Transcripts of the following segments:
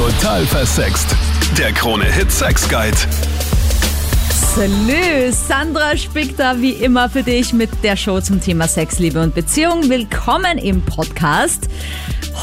Total versext. Der Krone-Hit Sex Guide. Salü, Sandra spickt da wie immer für dich mit der Show zum Thema Sex, Liebe und Beziehung. Willkommen im Podcast.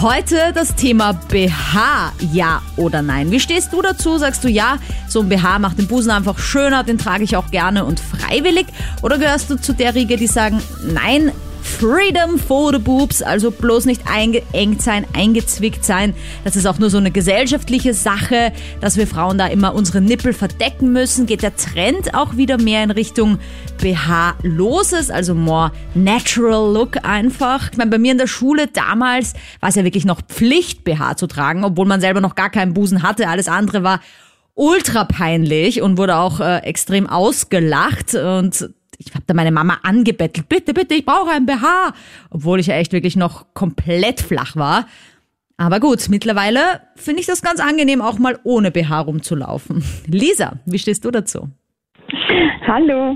Heute das Thema BH, ja oder nein. Wie stehst du dazu? Sagst du ja, so ein BH macht den Busen einfach schöner, den trage ich auch gerne und freiwillig? Oder gehörst du zu der Riege, die sagen, nein, Freedom for the Boobs, also bloß nicht eingeengt sein, eingezwickt sein. Das ist auch nur so eine gesellschaftliche Sache, dass wir Frauen da immer unsere Nippel verdecken müssen. Geht der Trend auch wieder mehr in Richtung BH-loses, also more natural look einfach. Ich meine, bei mir in der Schule damals war es ja wirklich noch Pflicht, BH zu tragen, obwohl man selber noch gar keinen Busen hatte. Alles andere war ultra peinlich und wurde auch äh, extrem ausgelacht und ich habe da meine Mama angebettelt, bitte, bitte, ich brauche ein BH, obwohl ich ja echt wirklich noch komplett flach war. Aber gut, mittlerweile finde ich das ganz angenehm, auch mal ohne BH rumzulaufen. Lisa, wie stehst du dazu? Hallo.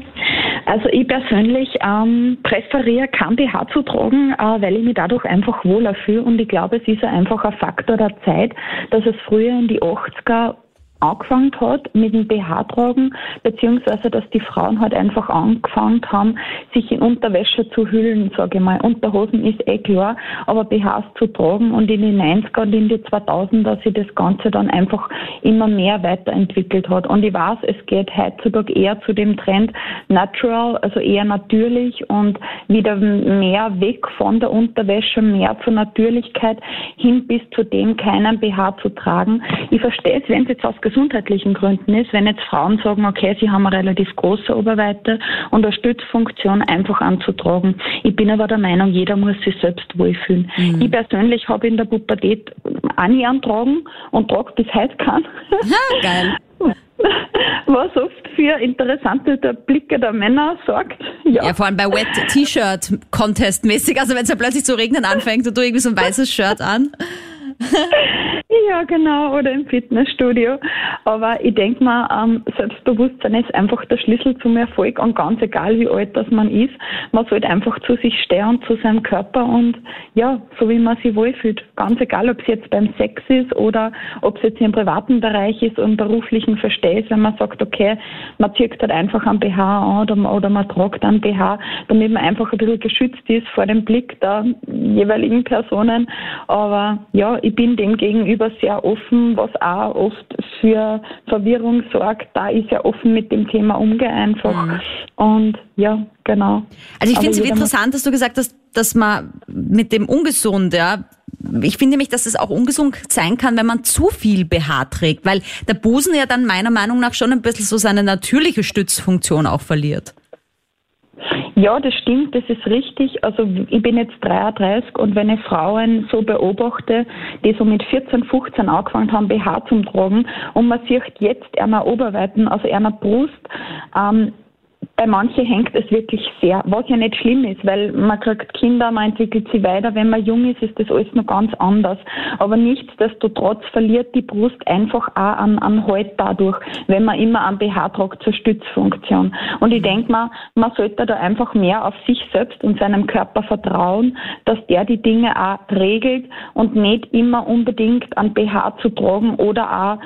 Also ich persönlich ähm, präferiere kein BH zu tragen, äh, weil ich mich dadurch einfach wohler fühle und ich glaube, es ist einfach ein Faktor der Zeit, dass es früher in die 80er angefangen hat mit dem BH tragen, beziehungsweise dass die Frauen halt einfach angefangen haben, sich in Unterwäsche zu hüllen, sage ich mal. Unterhosen ist eh klar, aber BHs zu tragen und in den 90er und in die 2000er sich das Ganze dann einfach immer mehr weiterentwickelt hat. Und ich weiß, es geht heutzutage eher zu dem Trend natural, also eher natürlich und wieder mehr weg von der Unterwäsche, mehr zur Natürlichkeit hin bis zu dem keinen BH zu tragen. Ich verstehe es, wenn es jetzt gesundheitlichen Gründen ist, wenn jetzt Frauen sagen, okay, sie haben eine relativ große Oberweite und eine Stützfunktion einfach anzutragen. Ich bin aber der Meinung, jeder muss sich selbst wohlfühlen. Mhm. Ich persönlich habe in der Pubertät auch nie antragen und trage bis heute keinen. Ja, geil. was oft für interessante Blicke der Männer sorgt. Ja, ja vor allem bei Wet T-Shirt Contest mäßig, also wenn es ja plötzlich zu regnen anfängt und du irgendwie so ein weißes Shirt an. Ja, genau, oder im Fitnessstudio. Aber ich denke mal, ähm, Selbstbewusstsein ist einfach der Schlüssel zum Erfolg und ganz egal, wie alt das man ist, man sollte einfach zu sich stehen und zu seinem Körper und ja, so wie man sich wohlfühlt. Ganz egal, ob es jetzt beim Sex ist oder ob es jetzt im privaten Bereich ist und beruflichen Verstehs, wenn man sagt, okay, man zieht halt einfach einen BH an oder, oder man tragt einen BH, damit man einfach ein bisschen geschützt ist vor dem Blick der jeweiligen Personen. Aber ja, ich bin dem gegenüber sehr offen, was auch oft für Verwirrung sorgt. Da ist ja offen mit dem Thema umgehe einfach. Mhm. Und ja, genau. Also ich finde es interessant, dass du gesagt hast, dass man mit dem ungesund, ja, ich finde nämlich, dass es auch ungesund sein kann, wenn man zu viel BH trägt, weil der Busen ja dann meiner Meinung nach schon ein bisschen so seine natürliche Stützfunktion auch verliert. Ja, das stimmt, das ist richtig. Also ich bin jetzt 33 und wenn ich Frauen so beobachte, die so mit 14, 15 angefangen haben, BH zum Tragen und man sieht jetzt einer Oberweiten, also einer Brust, ähm, bei manchen hängt es wirklich sehr, was ja nicht schlimm ist, weil man kriegt Kinder, man entwickelt sie weiter. Wenn man jung ist, ist das alles noch ganz anders. Aber nichtsdestotrotz verliert die Brust einfach auch an, an Halt dadurch, wenn man immer am BH tragt zur Stützfunktion. Und ich denke mal, man sollte da einfach mehr auf sich selbst und seinem Körper vertrauen, dass der die Dinge auch regelt und nicht immer unbedingt an BH zu tragen oder auch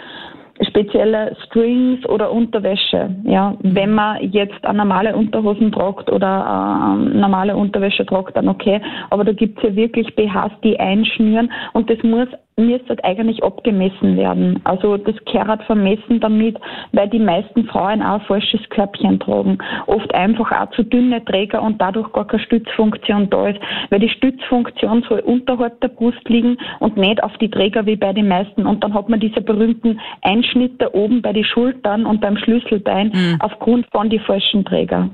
spezielle Strings oder Unterwäsche. Ja, wenn man jetzt normale Unterhosen tragt oder äh, normale Unterwäsche tragt, dann okay. Aber da gibt's ja wirklich BHs, die einschnüren und das muss müsste halt eigentlich abgemessen werden. Also das gehört vermessen damit, weil die meisten Frauen auch ein falsches Körbchen tragen. Oft einfach auch zu dünne Träger und dadurch gar keine Stützfunktion da ist. Weil die Stützfunktion soll unterhalb der Brust liegen und nicht auf die Träger wie bei den meisten. Und dann hat man diese berühmten Einschnitte oben bei den Schultern und beim Schlüsselbein mhm. aufgrund von die falschen Träger.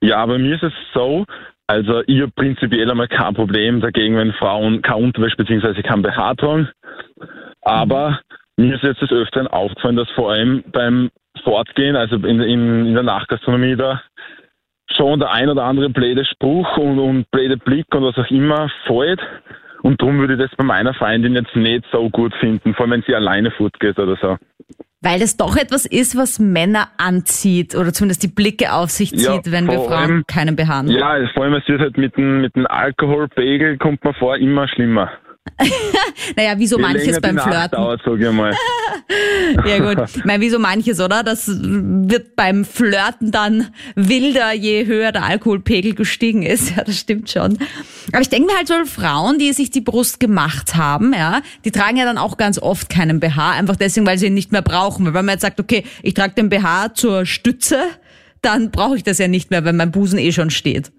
Ja, bei mir ist es so, also ich habe prinzipiell einmal kein Problem dagegen, wenn Frauen kein Unterwäsche bzw. kein BH tragen. Aber mir ist jetzt des Öfteren aufgefallen, dass vor allem beim Fortgehen, also in, in, in der Nachgastronomie da, schon der ein oder andere blöde Spruch und, und blöde Blick und was auch immer fällt. Und darum würde ich das bei meiner Freundin jetzt nicht so gut finden, vor allem wenn sie alleine fortgeht oder so. Weil das doch etwas ist, was Männer anzieht oder zumindest die Blicke auf sich zieht, Ja, wenn wir Frauen allem- keinen BH haben. Ja, vor allem es wird halt mit dem, mit dem Alkoholpegel kommt man vor immer schlimmer. Naja, wie so Je manches beim Flirten. Dauert, sag ich mal. Ja gut, ich meine, wie so manches, oder? Das wird beim Flirten dann wilder, je höher der Alkoholpegel gestiegen ist. Ja, das stimmt schon. Aber ich denke mir halt so, Frauen, die sich die Brust gemacht haben, ja, die tragen ja dann auch ganz oft keinen BH, einfach deswegen, weil sie ihn nicht mehr brauchen. Weil wenn man jetzt sagt, okay, ich trage den BH zur Stütze, dann brauche ich das ja nicht mehr, wenn mein Busen eh schon steht.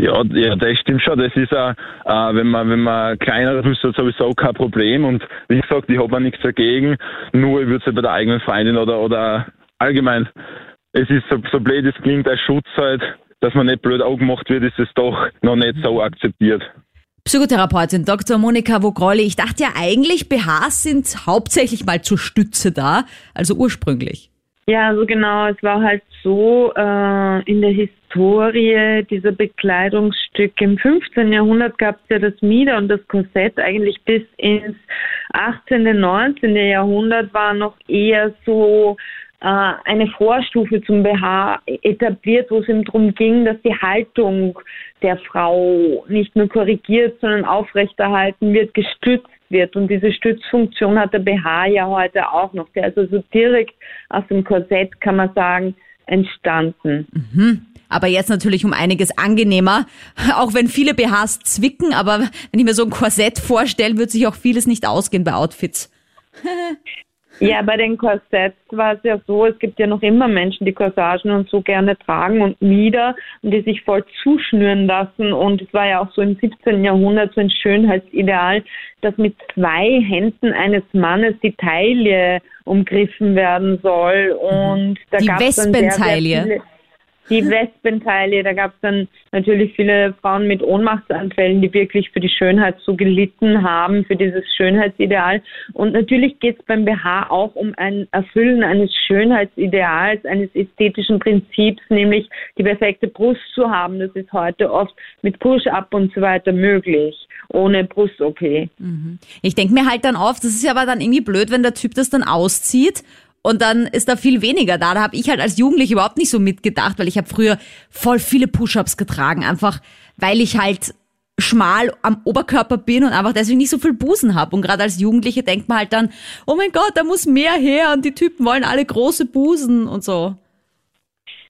Ja, ja, das stimmt schon. Das ist auch, äh, wenn man, wenn man kleinere Brüste hat, sowieso kein Problem. Und wie gesagt, ich habe auch nichts dagegen. Nur ich würde es bei der eigenen Freundin oder, oder allgemein, es ist so, so blöd, es klingt als Schutz halt, dass man nicht blöd angemacht wird, ist es doch noch nicht so akzeptiert. Psychotherapeutin Dr. Monika Vogrolli, ich dachte ja eigentlich, BHs sind hauptsächlich mal zur Stütze da, also ursprünglich. Ja, also genau, es war halt so äh, in der Historie dieser Bekleidungsstücke. Im 15. Jahrhundert gab es ja das Mieder und das Korsett eigentlich bis ins 18., 19. Jahrhundert war noch eher so äh, eine Vorstufe zum BH etabliert, wo es eben darum ging, dass die Haltung der Frau nicht nur korrigiert, sondern aufrechterhalten wird, gestützt wird. Und diese Stützfunktion hat der BH ja heute auch noch. Der ist also direkt aus dem Korsett, kann man sagen, entstanden. Aber jetzt natürlich um einiges angenehmer, auch wenn viele BHs zwicken, aber wenn ich mir so ein Korsett vorstelle, wird sich auch vieles nicht ausgehen bei Outfits. Ja, bei den Korsetts war es ja so, es gibt ja noch immer Menschen, die Corsagen und so gerne tragen und Mieder und die sich voll zuschnüren lassen. Und es war ja auch so im 17. Jahrhundert so ein Schönheitsideal, dass mit zwei Händen eines Mannes die Taille umgriffen werden soll. Und da Die gab's dann sehr, sehr viele- die Wespenteile, da gab es dann natürlich viele Frauen mit Ohnmachtsanfällen, die wirklich für die Schönheit so gelitten haben, für dieses Schönheitsideal. Und natürlich geht es beim BH auch um ein Erfüllen eines Schönheitsideals, eines ästhetischen Prinzips, nämlich die perfekte Brust zu haben. Das ist heute oft mit Push-Up und so weiter möglich, ohne Brust-OP. Ich denke mir halt dann oft, das ist ja aber dann irgendwie blöd, wenn der Typ das dann auszieht und dann ist da viel weniger da. Da habe ich halt als Jugendliche überhaupt nicht so mitgedacht, weil ich habe früher voll viele Push-ups getragen, einfach weil ich halt schmal am Oberkörper bin und einfach deswegen nicht so viel Busen habe. Und gerade als Jugendliche denkt man halt dann, oh mein Gott, da muss mehr her und die Typen wollen alle große Busen und so.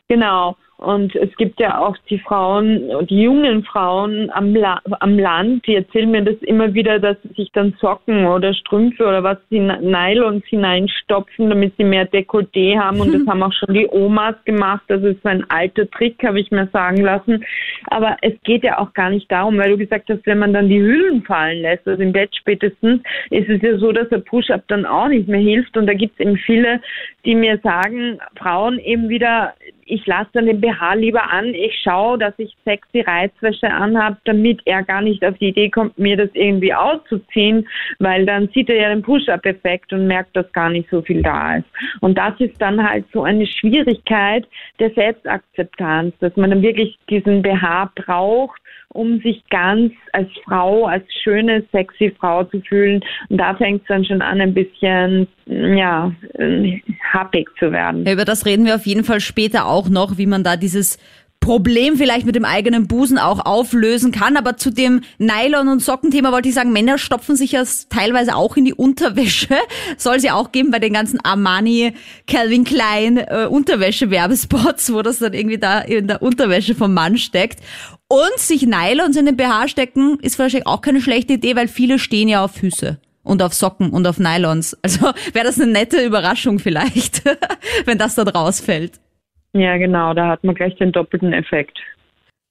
Genau. Und es gibt ja auch die Frauen, die jungen Frauen am, La am Land, die erzählen mir das immer wieder, dass sie sich dann Socken oder Strümpfe oder was sie Nylons hineinstopfen, damit sie mehr Dekolleté haben. Und das haben auch schon die Omas gemacht. Das ist so ein alter Trick, habe ich mir sagen lassen. Aber es geht ja auch gar nicht darum, weil du gesagt hast, wenn man dann die Hüllen fallen lässt, also im Bett spätestens, ist es ja so, dass der Push-Up dann auch nicht mehr hilft. Und da gibt es eben viele, die mir sagen, Frauen eben wieder, ich lasse dann den BH lieber an, ich schaue, dass ich sexy Reizwäsche anhabe, damit er gar nicht auf die Idee kommt, mir das irgendwie auszuziehen, weil dann sieht er ja den Push-Up-Effekt und merkt, dass gar nicht so viel da ist. Und das ist dann halt so eine Schwierigkeit der Selbstakzeptanz, dass man dann wirklich diesen BH braucht, um sich ganz als Frau, als schöne, sexy Frau zu fühlen. Und da fängt es dann schon an, ein bisschen, ja, äh, happig zu werden. Ja, über das reden wir auf jeden Fall später auch noch, wie man da dieses Problem vielleicht mit dem eigenen Busen auch auflösen kann. Aber zu dem Nylon- und Sockenthema wollte ich sagen, Männer stopfen sich ja teilweise auch in die Unterwäsche. Soll sie auch geben bei den ganzen Armani, Calvin Klein äh, Unterwäsche-Werbespots, wo das dann irgendwie da in der Unterwäsche vom Mann steckt. Und sich Nylons in den BH stecken ist wahrscheinlich auch keine schlechte Idee, weil viele stehen ja auf Füße. Und auf Socken und auf Nylons. Also wäre das eine nette Überraschung vielleicht, wenn das dann rausfällt. Ja, genau, da hat man gleich den doppelten Effekt.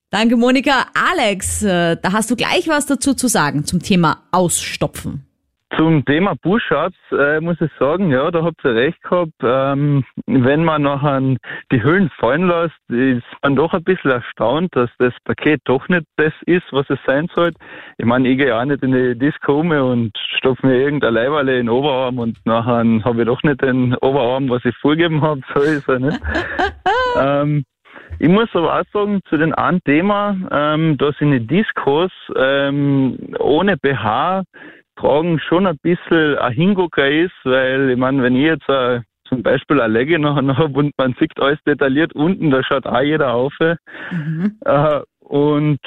Danke, Monika. Alex, äh, da hast du gleich was dazu zu sagen zum Thema Ausstopfen. Zum Thema Push-Ups äh, muss ich sagen, ja, da habt ihr recht gehabt. Ähm, wenn man nachher die Hüllen fallen lässt, ist man doch ein bisschen erstaunt, dass das Paket doch nicht das ist, was es sein sollte. Ich meine, ich gehe auch nicht in die Disco um und stopfe mir irgendein Leiberle in den Oberarm und nachher habe ich doch nicht den Oberarm, was ich vorgegeben habe. So ist er nicht. ähm, ich muss aber auch sagen, zu dem einen Thema, ähm, dass in den Diskos ähm, ohne BH tragen schon ein bisschen ein Hingucker ist, weil ich meine, wenn ich jetzt ein zum Beispiel eine Legge noch habe und man sieht alles detailliert unten, da schaut auch jeder auf. Mhm. Äh, und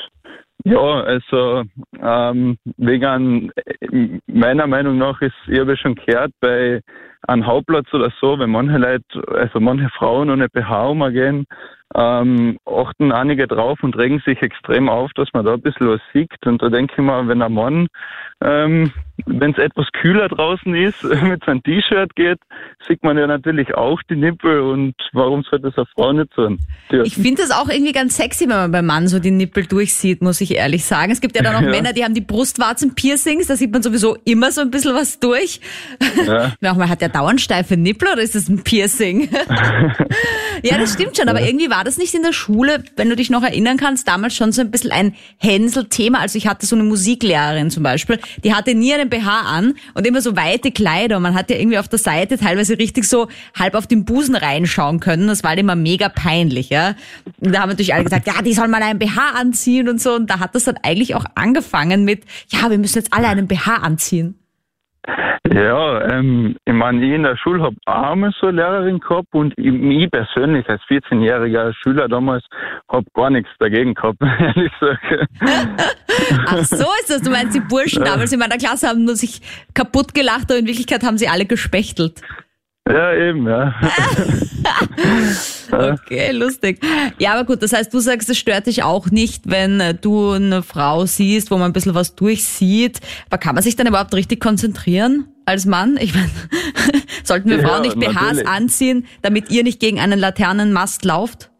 ja, also ähm, wegen meiner Meinung nach ist, ich habe schon gehört, bei einem Hauptplatz oder so, wenn manche Leute, also manche Frauen ohne BH umgehen, ähm, achten einige drauf und regen sich extrem auf, dass man da ein bisschen was sieht. Und da denke ich mal, wenn ein Mann, ähm, wenn es etwas kühler draußen ist, mit seinem T-Shirt geht, sieht man ja natürlich auch die Nippel und warum sollte das eine Frau nicht tun? Ich finde das auch irgendwie ganz sexy, wenn man beim Mann so die Nippel durchsieht, muss ich ehrlich sagen. Es gibt ja dann auch ja. Männer, die haben die Brustwarzen-Piercings, da sieht man sowieso immer so ein bisschen was durch. Ja. man hat ja dauernd steife Nippel oder ist das ein Piercing? Ja, das stimmt schon, aber irgendwie war das nicht in der Schule, wenn du dich noch erinnern kannst, damals schon so ein bisschen ein Hänsel-Thema. Also ich hatte so eine Musiklehrerin zum Beispiel, die hatte nie einen BH an und immer so weite Kleider. Und man hat ja irgendwie auf der Seite teilweise richtig so halb auf den Busen reinschauen können. Das war halt immer mega peinlich, ja. Und da haben natürlich alle gesagt, ja, die soll mal einen BH anziehen und so. Und da hat das dann eigentlich auch angefangen mit, ja, wir müssen jetzt alle einen BH anziehen. Ja, ähm, ich meine, ich in der Schule habe einmal so eine Lehrerin gehabt und ich, ich persönlich als 14-jähriger Schüler damals habe gar nichts dagegen gehabt, ehrlich gesagt. Ach so ist das. Du meinst, die Burschen damals in meiner Klasse haben nur sich kaputt gelacht, aber in Wirklichkeit haben sie alle gespechtelt. Ja, eben, ja. okay, lustig. Ja, aber gut, das heißt, du sagst, es stört dich auch nicht, wenn äh, du eine Frau siehst, wo man ein bisschen was durchsieht. Aber kann man sich dann überhaupt richtig konzentrieren als Mann? Ich meine, sollten wir Frauen nicht BHs natürlich. anziehen, damit ihr nicht gegen einen Laternenmast lauft?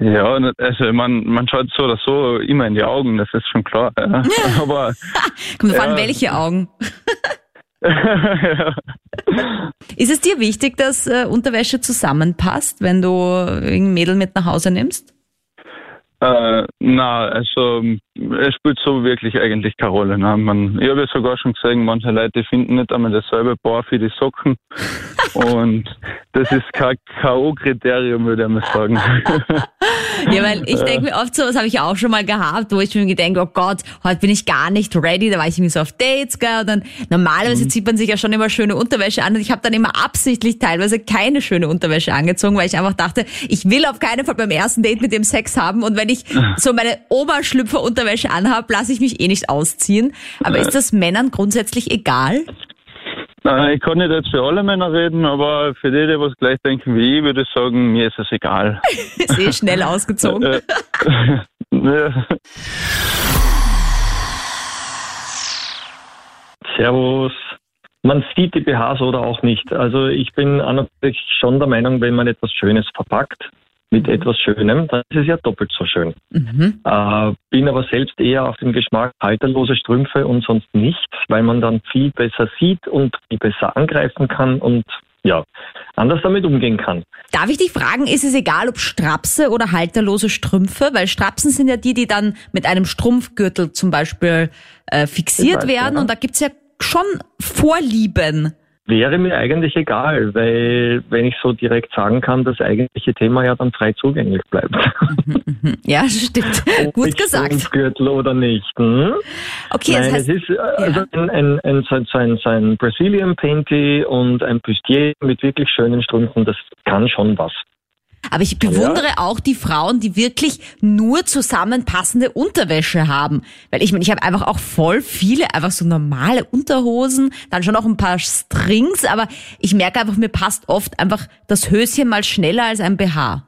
Ja, also man, man schaut so oder so immer in die Augen, das ist schon klar. Ja. Aber Kommt ja. an, welche Augen. Ist es dir wichtig, dass äh, Unterwäsche zusammenpasst, wenn du ein Mädel mit nach Hause nimmst? Äh, na, also es spielt so wirklich eigentlich keine Rolle. Ne? Man, ich habe ja sogar schon gesehen, manche Leute finden nicht einmal dasselbe Paar für die Socken. Und das ist kein K.O.-Kriterium, würde ich mal sagen. ja, weil ich denke mir oft so, das habe ich auch schon mal gehabt, wo ich mir denke, oh Gott, heute bin ich gar nicht ready, da war ich irgendwie so auf Dates, gell, und dann normalerweise mhm. zieht man sich ja schon immer schöne Unterwäsche an und ich habe dann immer absichtlich teilweise keine schöne Unterwäsche angezogen, weil ich einfach dachte, ich will auf keinen Fall beim ersten Date mit dem Sex haben und wenn ich so meine Oberschlüpfer-Unterwäsche anhabe, lasse ich mich eh nicht ausziehen. Aber ist das Männern grundsätzlich egal? Nein, ich kann nicht jetzt für alle Männer reden, aber für die, die was gleich denken wie ich, würde ich sagen, mir ist es egal. ist eh schnell ausgezogen. Äh, ja. Servus. Man sieht die BHs oder auch nicht. Also ich bin an und für sich schon der Meinung, wenn man etwas Schönes verpackt, mit etwas Schönem, dann ist es ja doppelt so schön. Mhm. Äh, bin aber selbst eher auf den Geschmack halterlose Strümpfe und sonst nichts, weil man dann viel besser sieht und viel besser angreifen kann und ja, anders damit umgehen kann. Darf ich dich fragen, ist es egal, ob Strapse oder halterlose Strümpfe? Weil Strapsen sind ja die, die dann mit einem Strumpfgürtel zum Beispiel äh, fixiert weiß, werden ja. und da gibt's ja schon Vorlieben. Wäre mir eigentlich egal, weil wenn ich so direkt sagen kann, das eigentliche Thema ja dann frei zugänglich bleibt. Ja, stimmt. Ob Gut gesagt. Gürtel oder nicht. Hm? Okay, Nein, das heißt, es ist äh, also ja. ein, ein, ein, so ein, so ein Brazilian Panty und ein Bustier mit wirklich schönen Strümpfen, das kann schon was. Aber ich bewundere ja. auch die Frauen, die wirklich nur zusammenpassende Unterwäsche haben. Weil ich meine, ich habe einfach auch voll viele, einfach so normale Unterhosen, dann schon auch ein paar Strings, aber ich merke einfach, mir passt oft einfach das Höschen mal schneller als ein BH.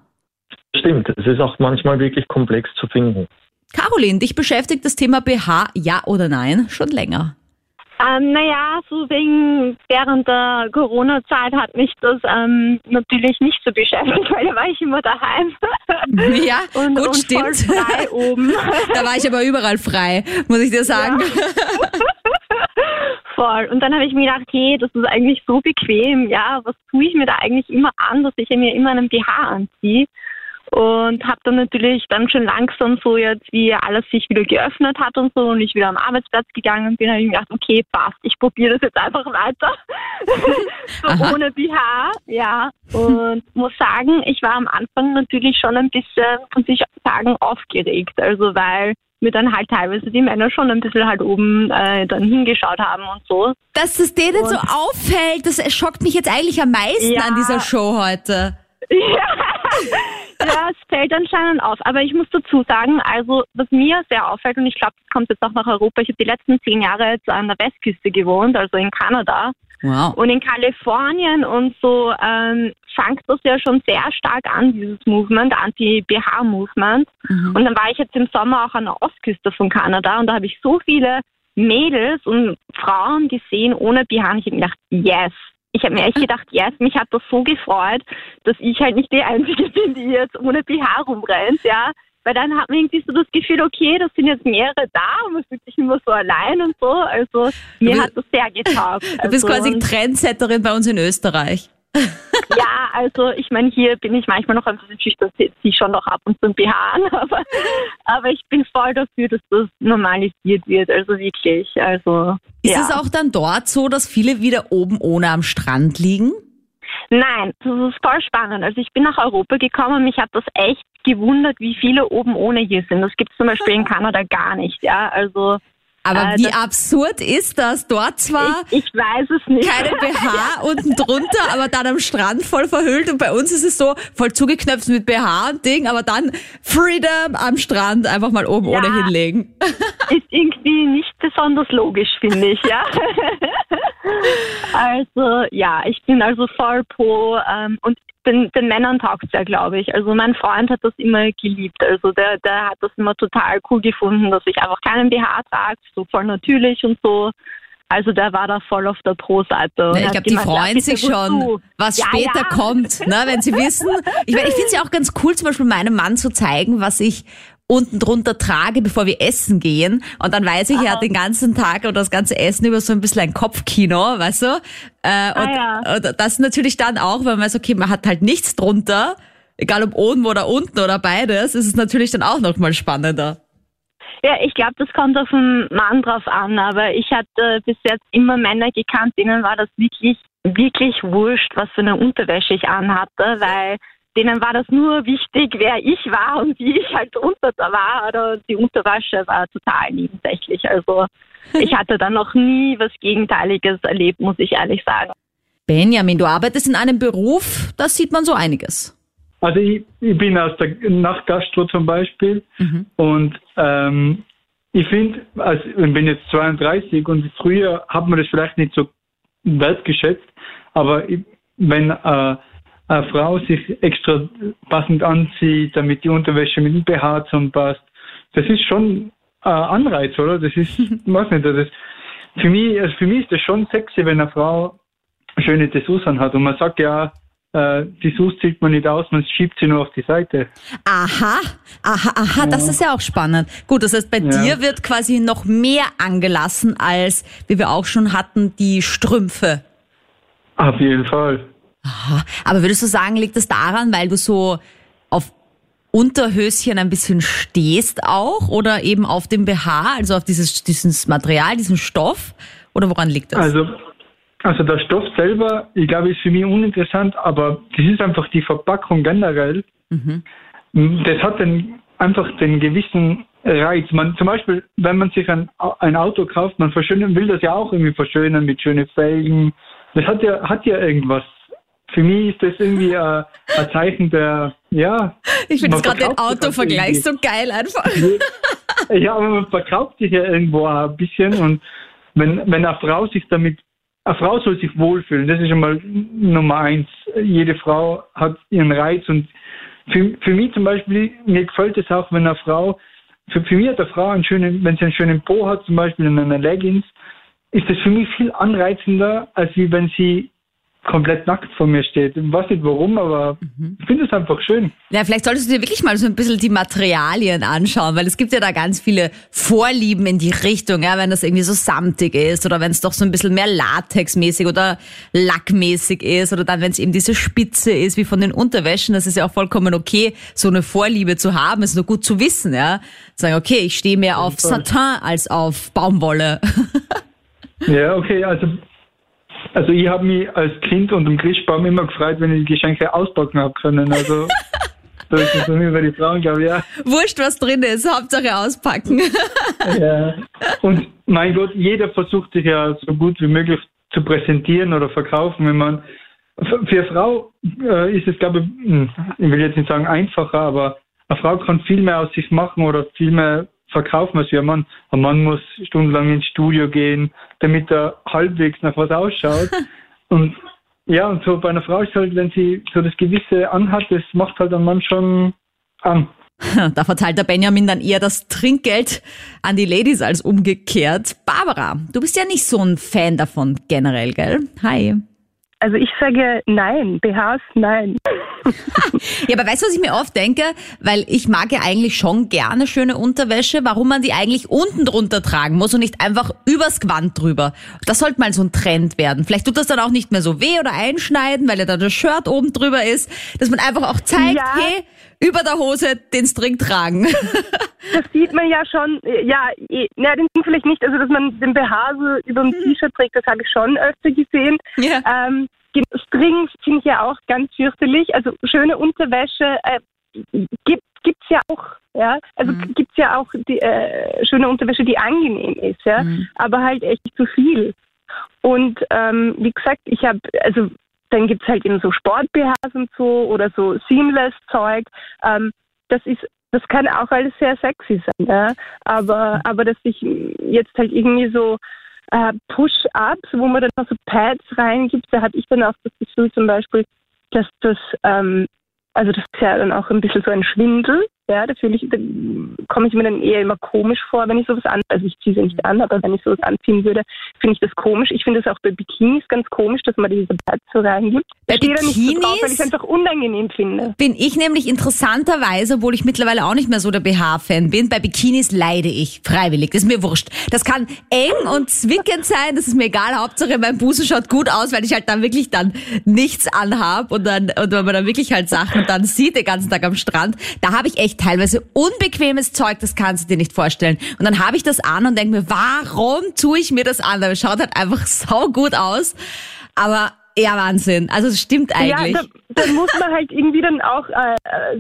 Stimmt, es ist auch manchmal wirklich komplex zu finden. Caroline, dich beschäftigt das Thema BH, ja oder nein, schon länger? Ähm, naja, so wegen während der Corona-Zeit hat mich das ähm, natürlich nicht so beschäftigt, weil da war ich immer daheim. Ja, und, gut, und stimmt. frei oben. Da war ich aber überall frei, muss ich dir sagen. Ja. Voll. Und dann habe ich mir gedacht, hey, das ist eigentlich so bequem, ja, was tue ich mir da eigentlich immer an, dass ich mir immer einen BH anziehe? Und habe dann natürlich dann schon langsam so jetzt, wie alles sich wieder geöffnet hat und so und ich wieder am Arbeitsplatz gegangen bin, habe ich mir gedacht, okay, passt, ich probiere das jetzt einfach weiter. so ohne BH, ja. Und muss sagen, ich war am Anfang natürlich schon ein bisschen, muss ich sagen, aufgeregt. Also weil mir dann halt teilweise die Männer schon ein bisschen halt oben äh, dann hingeschaut haben und so. Dass das denen und so auffällt, das schockt mich jetzt eigentlich am meisten ja, an dieser Show heute. Ja. ja, es fällt anscheinend auf. Aber ich muss dazu sagen, also was mir sehr auffällt, und ich glaube, das kommt jetzt auch nach Europa, ich habe die letzten zehn Jahre jetzt an der Westküste gewohnt, also in Kanada. Wow. Und in Kalifornien und so ähm, fängt das ja schon sehr stark an, dieses Movement, Anti-BH-Movement. Mhm. Und dann war ich jetzt im Sommer auch an der Ostküste von Kanada und da habe ich so viele Mädels und Frauen gesehen ohne BH und ich habe gedacht, yes. Ich habe mir echt gedacht, yes, mich hat das so gefreut, dass ich halt nicht die Einzige bin, die jetzt ohne BH rumrennt, ja. Weil dann hat man irgendwie so das Gefühl, okay, das sind jetzt mehrere da und man fühlt sich immer so allein und so. Also mir hat das sehr getaugt. Du bist also, quasi Trendsetterin bei uns in Österreich. ja, also ich meine, hier bin ich manchmal noch ein bisschen schüchtern, ziehe schon noch ab und zu ein BH an, aber, aber ich bin voll dafür, dass das normalisiert wird, also wirklich. Also, Ist ja. es auch dann dort so, dass viele wieder oben ohne am Strand liegen? Nein, das ist voll spannend. Also ich bin nach Europa gekommen und mich hat das echt gewundert, wie viele oben ohne hier sind. Das gibt es zum Beispiel in Kanada gar nicht, ja. Also aber äh, wie absurd ist das? Dort zwar ich, ich weiß es nicht. keine BH unten drunter, aber dann am Strand voll verhüllt und bei uns ist es so voll zugeknöpft mit BH und Ding, aber dann Freedom am Strand einfach mal oben ja, ohne hinlegen. Ist irgendwie nicht besonders logisch, finde ich, ja. also ja, ich bin also voll pro ähm, und den, den Männern taugt es ja, glaube ich. Also mein Freund hat das immer geliebt. Also der, der hat das immer total cool gefunden, dass ich einfach keinen BH trage, so voll natürlich und so. Also der war da voll auf der Pro-Seite. Ja, ich glaube, die freuen sich schon, was ja, später ja. kommt, ne, wenn sie wissen. Ich, ich finde es ja auch ganz cool, zum Beispiel meinem Mann zu zeigen, was ich unten drunter trage, bevor wir essen gehen. Und dann weiß ich, Aha. er hat den ganzen Tag oder das ganze Essen über so ein bisschen ein Kopfkino, weißt du? Äh, und, ah, ja. und das natürlich dann auch, wenn man weiß, okay, man hat halt nichts drunter, egal ob oben oder unten oder beides, ist es natürlich dann auch nochmal spannender. Ja, ich glaube, das kommt auf den Mann drauf an, aber ich hatte bis jetzt immer Männer gekannt, denen war das wirklich, wirklich wurscht, was für eine Unterwäsche ich anhatte, weil denen war das nur wichtig, wer ich war und wie ich halt unter da war. Oder die Unterwäsche war total nebensächlich. Also ich hatte da noch nie was Gegenteiliges erlebt, muss ich ehrlich sagen. Benjamin, du arbeitest in einem Beruf, da sieht man so einiges. Also ich, ich bin aus der Nachtgastro zum Beispiel mhm. und ähm, ich finde, also ich bin jetzt 32 und früher hat man das vielleicht nicht so wertgeschätzt, aber ich, wenn äh, eine Frau sich extra passend anzieht, damit die Unterwäsche mit dem BH zusammenpasst. Das ist schon ein Anreiz, oder? Das ist, weiß nicht, das für mich, also für mich ist das schon sexy, wenn eine Frau schöne Dessous hat. Und man sagt ja, äh, Dessous zieht man nicht aus, man schiebt sie nur auf die Seite. Aha, aha, aha, ja. das ist ja auch spannend. Gut, das heißt, bei ja. dir wird quasi noch mehr angelassen als, wie wir auch schon hatten, die Strümpfe. Auf jeden Fall. Aha. Aber würdest du sagen, liegt das daran, weil du so auf Unterhöschen ein bisschen stehst auch oder eben auf dem BH, also auf dieses, dieses Material, diesen Stoff? Oder woran liegt das? Also, also der Stoff selber, ich glaube, ist für mich uninteressant, aber das ist einfach die Verpackung generell. Mhm. Das hat den, einfach den gewissen Reiz. Man, zum Beispiel, wenn man sich ein, ein Auto kauft, man verschönern, will das ja auch irgendwie verschönern mit schönen Felgen. Das hat ja, hat ja irgendwas für mich ist das irgendwie ein, ein Zeichen der, ja. Ich finde gerade den Autovergleich so geil einfach. Ja, aber man verkauft sich ja irgendwo ein bisschen und wenn, wenn eine Frau sich damit, eine Frau soll sich wohlfühlen, das ist schon mal Nummer eins. Jede Frau hat ihren Reiz und für, für mich zum Beispiel, mir gefällt es auch, wenn eine Frau, für, für mich hat eine Frau einen schönen, wenn sie einen schönen Po hat, zum Beispiel in einer Leggings, ist das für mich viel anreizender, als wie wenn sie komplett nackt vor mir steht. Ich weiß nicht warum, aber mhm. ich finde es einfach schön. Ja, vielleicht solltest du dir wirklich mal so ein bisschen die Materialien anschauen, weil es gibt ja da ganz viele Vorlieben in die Richtung, ja, wenn das irgendwie so samtig ist oder wenn es doch so ein bisschen mehr Latexmäßig oder Lackmäßig ist oder dann, wenn es eben diese Spitze ist, wie von den Unterwäschen, das ist ja auch vollkommen okay, so eine Vorliebe zu haben, ist nur gut zu wissen, ja. Sagen, okay, ich stehe mehr auf Satin als auf Baumwolle. ja, okay, also also ich habe mich als Kind unter dem Christbaum immer gefreut, wenn ich die Geschenke auspacken habe können. Also So ist es für mich bei den Frauen, glaube ich, ja. Wurscht, was drin ist, Hauptsache auspacken. ja. Und mein Gott, jeder versucht sich ja so gut wie möglich zu präsentieren oder verkaufen. Wenn man für eine Frau äh, ist es, glaube ich, hm, ich will jetzt nicht sagen einfacher, aber eine Frau kann viel mehr aus sich machen oder viel mehr verkaufen als ein Mann. Ein Mann muss stundenlang ins Studio gehen, damit er halbwegs nach was ausschaut. und ja, und so bei einer Frau ist halt, wenn sie so das Gewisse anhat, das macht halt ein Mann schon an. Da verteilt der Benjamin dann eher das Trinkgeld an die Ladies als umgekehrt. Barbara, du bist ja nicht so ein Fan davon generell, gell? Hi. Also ich sage nein, BHs nein. ja, aber weißt du, was ich mir oft denke? Weil ich mag ja eigentlich schon gerne schöne Unterwäsche, warum man die eigentlich unten drunter tragen muss und nicht einfach übers Gewand drüber. Das sollte mal so ein Trend werden. Vielleicht tut das dann auch nicht mehr so weh oder einschneiden, weil ja dann das Shirt oben drüber ist, dass man einfach auch zeigt, ja. hey, über der Hose den String tragen. das sieht man ja schon, ja, na, den String vielleicht nicht, also dass man den BH so über dem hm. T-Shirt trägt, das habe ich schon öfter gesehen. Ja. Ähm, Strings ich ja auch ganz fürchterlich. Also schöne Unterwäsche äh, gibt gibt's ja auch, ja. Also mhm. gibt's ja auch die äh, schöne Unterwäsche, die angenehm ist, ja. Mhm. Aber halt echt zu viel. Und ähm, wie gesagt, ich habe, also dann gibt's halt eben so Sport-BHs und so oder so Seamless-Zeug. Ähm, das ist das kann auch alles sehr sexy sein, ja. Aber, aber dass ich jetzt halt irgendwie so äh, Push-Ups, wo man dann noch so Pads reingibt, da hatte ich dann auch das Gefühl zum Beispiel, dass das, ähm, also das ist ja dann auch ein bisschen so ein Schwindel, ja, da fühle ich, da komme ich mir dann eher immer komisch vor, wenn ich sowas an, also ich ziehe es nicht an, aber wenn ich sowas anziehen würde, finde ich das komisch. Ich finde es auch bei Bikinis ganz komisch, dass man diese Pads so reingibt. Bei Bikinis nicht so drauf, weil ich es einfach unangenehm finde. Bin ich nämlich interessanterweise, obwohl ich mittlerweile auch nicht mehr so der BH-Fan bin, bei Bikinis leide ich freiwillig. Das ist mir wurscht. Das kann eng und zwickend sein, das ist mir egal. Hauptsache mein Busen schaut gut aus, weil ich halt dann wirklich dann nichts anhab und dann und wenn man dann wirklich halt Sachen dann sieht den ganzen Tag am Strand, da habe ich echt teilweise unbequemes Zeug, das kannst du dir nicht vorstellen. Und dann habe ich das an und denke mir, warum tue ich mir das an? Aber es schaut halt einfach so gut aus. Aber ja, Wahnsinn. Also es stimmt eigentlich. Ja, da, da muss man halt irgendwie dann auch äh,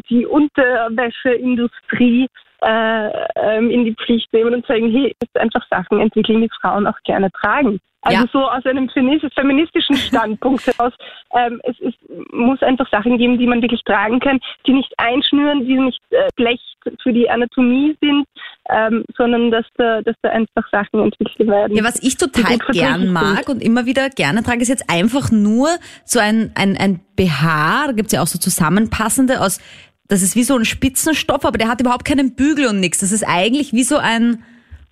die Unterwäscheindustrie äh, ähm, in die Pflicht nehmen und sagen, hey, es ist einfach Sachen entwickeln, die Frauen auch gerne tragen. Also ja. so aus einem feministischen Standpunkt heraus, ähm, es, es muss einfach Sachen geben, die man wirklich tragen kann, die nicht einschnüren, die nicht äh, schlecht für die Anatomie sind, ähm, sondern dass da, dass da einfach Sachen entwickelt werden. Ja, was ich total gern mag und immer wieder gerne trage, ist jetzt einfach nur so ein, ein, ein BH, da gibt's ja auch so zusammenpassende aus, das ist wie so ein Spitzenstoff, aber der hat überhaupt keinen Bügel und nichts. Das ist eigentlich wie so ein...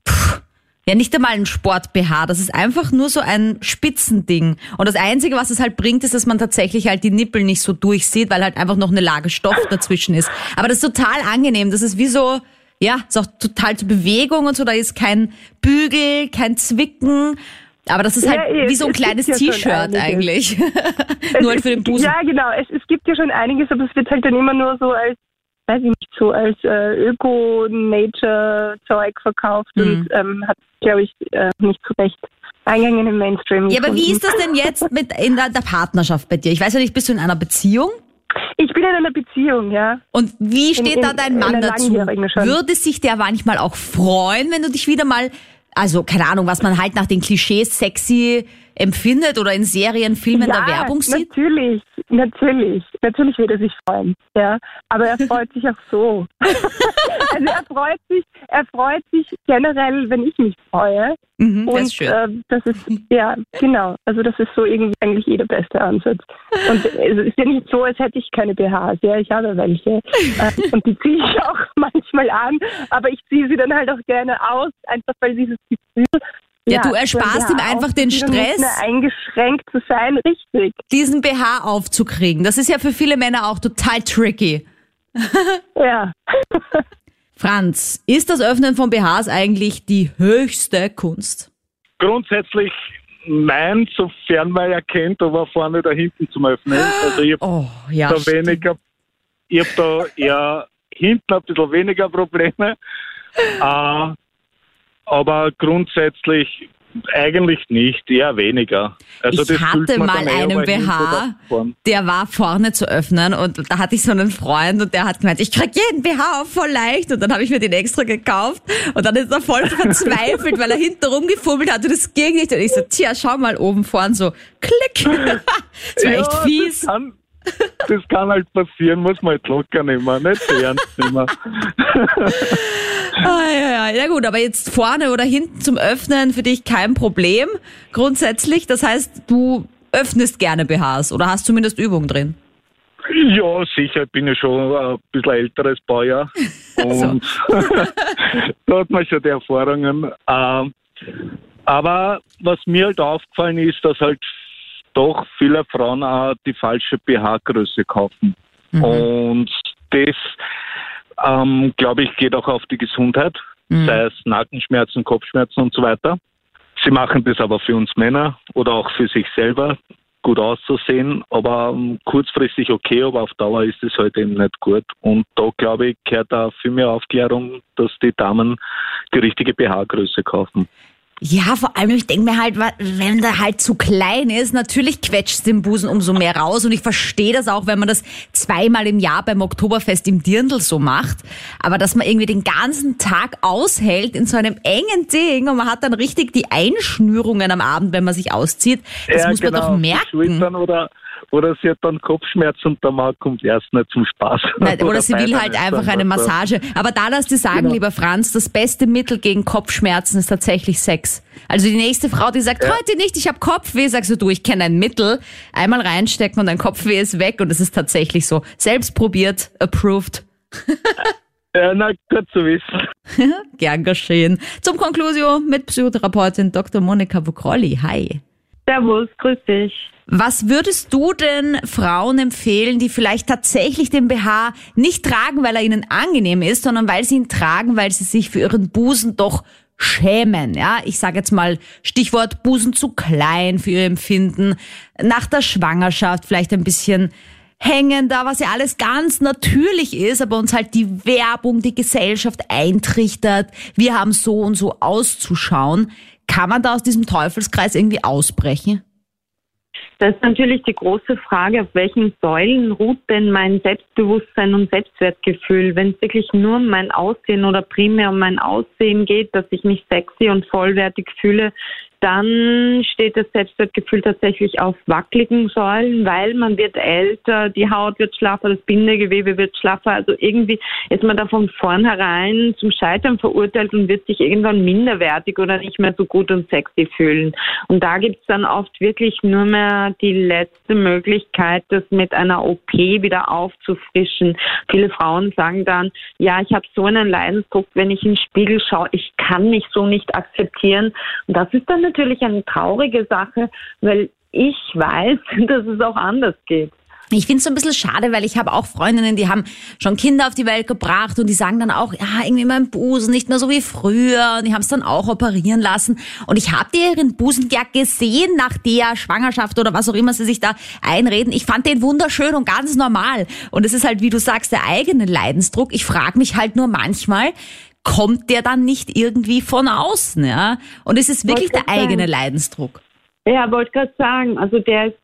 Pff, ja, nicht einmal ein Sport-BH. Das ist einfach nur so ein Spitzending. Und das Einzige, was es halt bringt, ist, dass man tatsächlich halt die Nippel nicht so durchsieht, weil halt einfach noch eine Lage Stoff dazwischen ist. Aber das ist total angenehm. Das ist wie so, ja, ist auch total zur Bewegung und so. Da ist kein Bügel, kein Zwicken. Aber das ist halt ja, wie so ein kleines ja T-Shirt eigentlich. nur halt für den Busen. Ja, genau. Es, es gibt ja schon einiges, aber es wird halt dann immer nur so als weiß ich nicht, so als äh, Öko-Nature-Zeug verkauft mhm. und ähm, hat, glaube ich, äh, nicht zu Recht Eingang in den Mainstream. Ja, aber wie ist das denn jetzt mit in der, der Partnerschaft bei dir? Ich weiß ja nicht, bist du in einer Beziehung? Ich bin in einer Beziehung, ja. Und wie steht in, in, da dein Mann dazu? Würde sich der manchmal auch freuen, wenn du dich wieder mal, also keine Ahnung, was man halt nach den Klischees sexy empfindet oder in Serien, Filmen ja, der Werbung sieht? Natürlich, natürlich. Natürlich wird er sich freuen. Ja. Aber er freut sich auch so. also er freut sich, er freut sich generell, wenn ich mich freue. Mhm, und das ist, schön. Äh, das ist ja genau. Also das ist so irgendwie eigentlich jeder beste Ansatz. Und es ist ja nicht so, als hätte ich keine BHs. Ja, ich habe welche. äh, und die ziehe ich auch manchmal an, aber ich ziehe sie dann halt auch gerne aus, einfach weil dieses Gefühl ja, du ersparst ihm einfach den Stress. Nicht eingeschränkt zu sein, richtig. Diesen BH aufzukriegen. Das ist ja für viele Männer auch total tricky. ja. Franz, ist das Öffnen von BHs eigentlich die höchste Kunst? Grundsätzlich nein, sofern man erkennt, aber vorne oder hinten zum Öffnen. Also ich habe oh, ja, da weniger, ich habe da eher hinten ein bisschen weniger Probleme. Äh, aber grundsätzlich Eigentlich nicht, eher weniger. Also ich hatte mal einen BH, der war vorne zu öffnen und da hatte ich so einen Freund und der hat gemeint, ich krieg jeden BH auf voll leicht und dann habe ich mir den extra gekauft und dann ist er voll verzweifelt, weil er hinten rumgefummelt hat und es ging nicht und ich so, tja, schau mal oben vorn so, klick. das war echt fies. Das kann, das kann halt passieren, muss man halt locker nehmen, nicht ernst nehmen. ah, ja, ja. ja gut, aber jetzt vorne oder hinten zum Öffnen für dich kein Problem grundsätzlich. Das heißt, du öffnest gerne BHs oder hast zumindest Übung drin? Ja, sicher, ich bin ja schon ein bisschen älteres Baujahr und da hat man schon die Erfahrungen. Ähm, aber was mir halt aufgefallen ist, dass halt doch viele Frauen auch die falsche BH-Größe kaufen. Mhm. Und das, ähm, glaube ich, geht auch auf die Gesundheit, mhm. sei es Nackenschmerzen, Kopfschmerzen und so weiter. Sie machen das aber für uns Männer oder auch für sich selber gut auszusehen, aber um, kurzfristig okay, aber auf Dauer ist es halt eben nicht gut. Und da glaube ich, gehört da viel mehr Aufklärung, dass die Damen die richtige BH-Größe kaufen. Ja, vor allem, ich denke mir halt, wenn der halt zu klein ist, natürlich quetscht den Busen umso mehr raus. Und ich verstehe das auch, wenn man das zweimal im Jahr beim Oktoberfest im Dirndl so macht. Aber dass man irgendwie den ganzen Tag aushält in so einem engen Ding und man hat dann richtig die Einschnürungen am Abend, wenn man sich auszieht, das ja, muss man genau, doch merken. Oder oder sie hat dann Kopfschmerz und der Mann kommt erst nicht zum Spaß. Nein, oder, oder sie will halt einfach eine Massage. Aber da lass dir sagen, genau. lieber Franz, das beste Mittel gegen Kopfschmerzen ist tatsächlich Sex. Also die nächste Frau, die sagt, ja. heute nicht, ich habe Kopfweh, sagst du, du, ich kenne ein Mittel. Einmal reinstecken und dein Kopfweh ist weg und es ist tatsächlich so. Selbst probiert, approved. Ja, na, gut zu wissen. Gern geschehen. Zum Konklusio mit Psychotherapeutin Dr. Monika Vukrolli. Hi. Servus, grüß dich. Was würdest du denn Frauen empfehlen, die vielleicht tatsächlich den BH nicht tragen, weil er ihnen angenehm ist, sondern weil sie ihn tragen, weil sie sich für ihren Busen doch schämen. Ja, ich sage jetzt mal Stichwort Busen zu klein für ihr Empfinden, nach der Schwangerschaft vielleicht ein bisschen hängender, was ja alles ganz natürlich ist, aber uns halt die Werbung, die Gesellschaft eintrichtert, wir haben so und so auszuschauen. Kann man da aus diesem Teufelskreis irgendwie ausbrechen? Das ist natürlich die große Frage, auf welchen Säulen ruht denn mein Selbstbewusstsein und Selbstwertgefühl? Wenn es wirklich nur um mein Aussehen oder primär um mein Aussehen geht, dass ich mich sexy und vollwertig fühle, dann steht das Selbstwertgefühl tatsächlich auf wackeligen Säulen, weil man wird älter, die Haut wird schlaffer, das Bindegewebe wird schlaffer. Also irgendwie ist man da von vornherein zum Scheitern verurteilt und wird sich irgendwann minderwertig oder nicht mehr so gut und sexy fühlen. Und da gibt's dann oft wirklich nur mehr die letzte Möglichkeit, das mit einer OP wieder aufzufrischen. Viele Frauen sagen dann, ja, ich habe so einen Leidensdruck, wenn ich in den Spiegel schaue, ich kann mich so nicht akzeptieren. Und das ist dann natürlich eine traurige Sache, weil ich weiß, dass es auch anders geht. Ich finde es so ein bisschen schade, weil ich habe auch Freundinnen, die haben schon Kinder auf die Welt gebracht und die sagen dann auch, ja, irgendwie mein Busen nicht mehr so wie früher und die haben es dann auch operieren lassen. Und ich habe ihren Busen ja gesehen nach der Schwangerschaft oder was auch immer sie sich da einreden. Ich fand den wunderschön und ganz normal. Und es ist halt, wie du sagst, der eigene Leidensdruck. Ich frage mich halt nur manchmal, kommt der dann nicht irgendwie von außen, ja? Und es ist wirklich der eigene. Leidensdruck. Ja, wollte gerade sagen, also der ist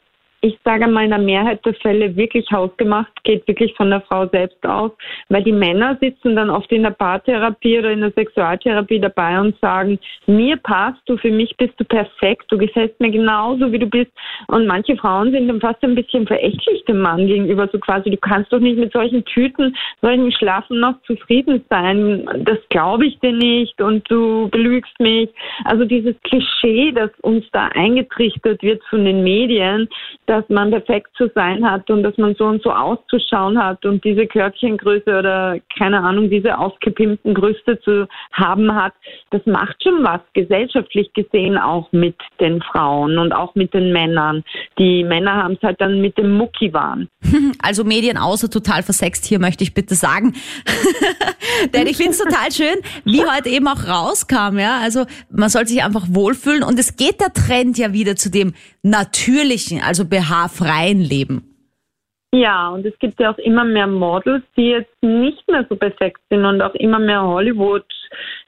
ich sage mal, in der Mehrheit der Fälle wirklich hausgemacht, geht wirklich von der Frau selbst aus, weil die Männer sitzen dann oft in der Paartherapie oder in der Sexualtherapie dabei und sagen, mir passt du, für mich bist du perfekt, du gefällst mir genauso, wie du bist. Und manche Frauen sind dann fast ein bisschen verächtlich dem Mann gegenüber, so quasi, du kannst doch nicht mit solchen Tüten, solchen Schlafen noch zufrieden sein, das glaube ich dir nicht und du belügst mich. Also dieses Klischee, das uns da eingetrichtert wird von den Medien, dass man perfekt zu sein hat und dass man so und so auszuschauen hat und diese Körbchengröße oder keine Ahnung, diese aufgepimpten Brüste zu haben hat, das macht schon was gesellschaftlich gesehen auch mit den Frauen und auch mit den Männern. Die Männer haben es halt dann mit dem Muckiwahn. Also Medien außer total versext hier möchte ich bitte sagen. Denn ich finde es total schön, wie heute eben auch rauskam, ja. Also man soll sich einfach wohlfühlen und es geht der Trend ja wieder zu dem natürlichen, also BH-freien Leben. Ja, und es gibt ja auch immer mehr Models, die jetzt nicht mehr so perfekt sind und auch immer mehr Hollywood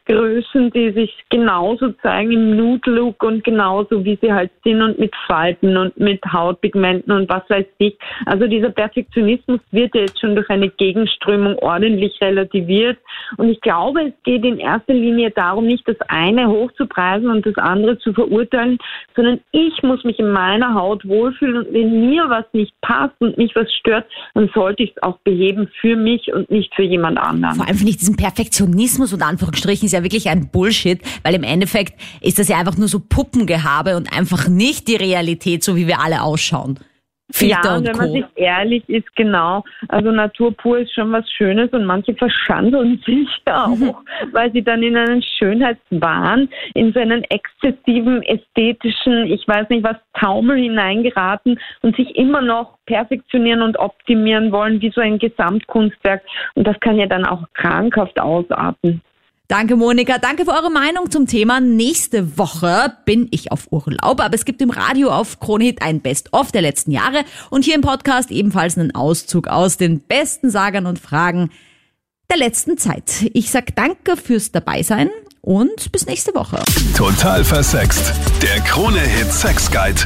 Größen, die sich genauso zeigen im Nude-Look und genauso wie sie halt sind und mit Falten und mit Hautpigmenten und was weiß ich. Also dieser Perfektionismus wird ja jetzt schon durch eine Gegenströmung ordentlich relativiert. Und ich glaube, es geht in erster Linie darum, nicht das eine hochzupreisen und das andere zu verurteilen, sondern ich muss mich in meiner Haut wohlfühlen und wenn mir was nicht passt und mich was stört, dann sollte ich es auch beheben für mich und nicht für jemand anderen. Vor allem finde ich diesen Perfektionismus und Anführungsstrichen ist ja wirklich ein Bullshit, weil im Endeffekt ist das ja einfach nur so Puppengehabe und einfach nicht die Realität, so wie wir alle ausschauen. Filter ja, und wenn Co. man sich ehrlich ist, genau. Also Natur pur ist schon was Schönes und manche verschandeln sich auch, weil sie dann in einen Schönheitswahn, in so einen exzessiven ästhetischen, ich weiß nicht was, Taumel hineingeraten und sich immer noch perfektionieren und optimieren wollen, wie so ein Gesamtkunstwerk. Und das kann ja dann auch krankhaft ausarten. Danke, Monika. Danke für eure Meinung zum Thema. Nächste Woche bin ich auf Urlaub, aber es gibt im Radio auf Kronhit ein Best-of der letzten Jahre und hier im Podcast ebenfalls einen Auszug aus den besten Sagern und Fragen der letzten Zeit. Ich sag danke fürs Dabeisein und bis nächste Woche. Total versext. Der Krone-Hit Sex Guide.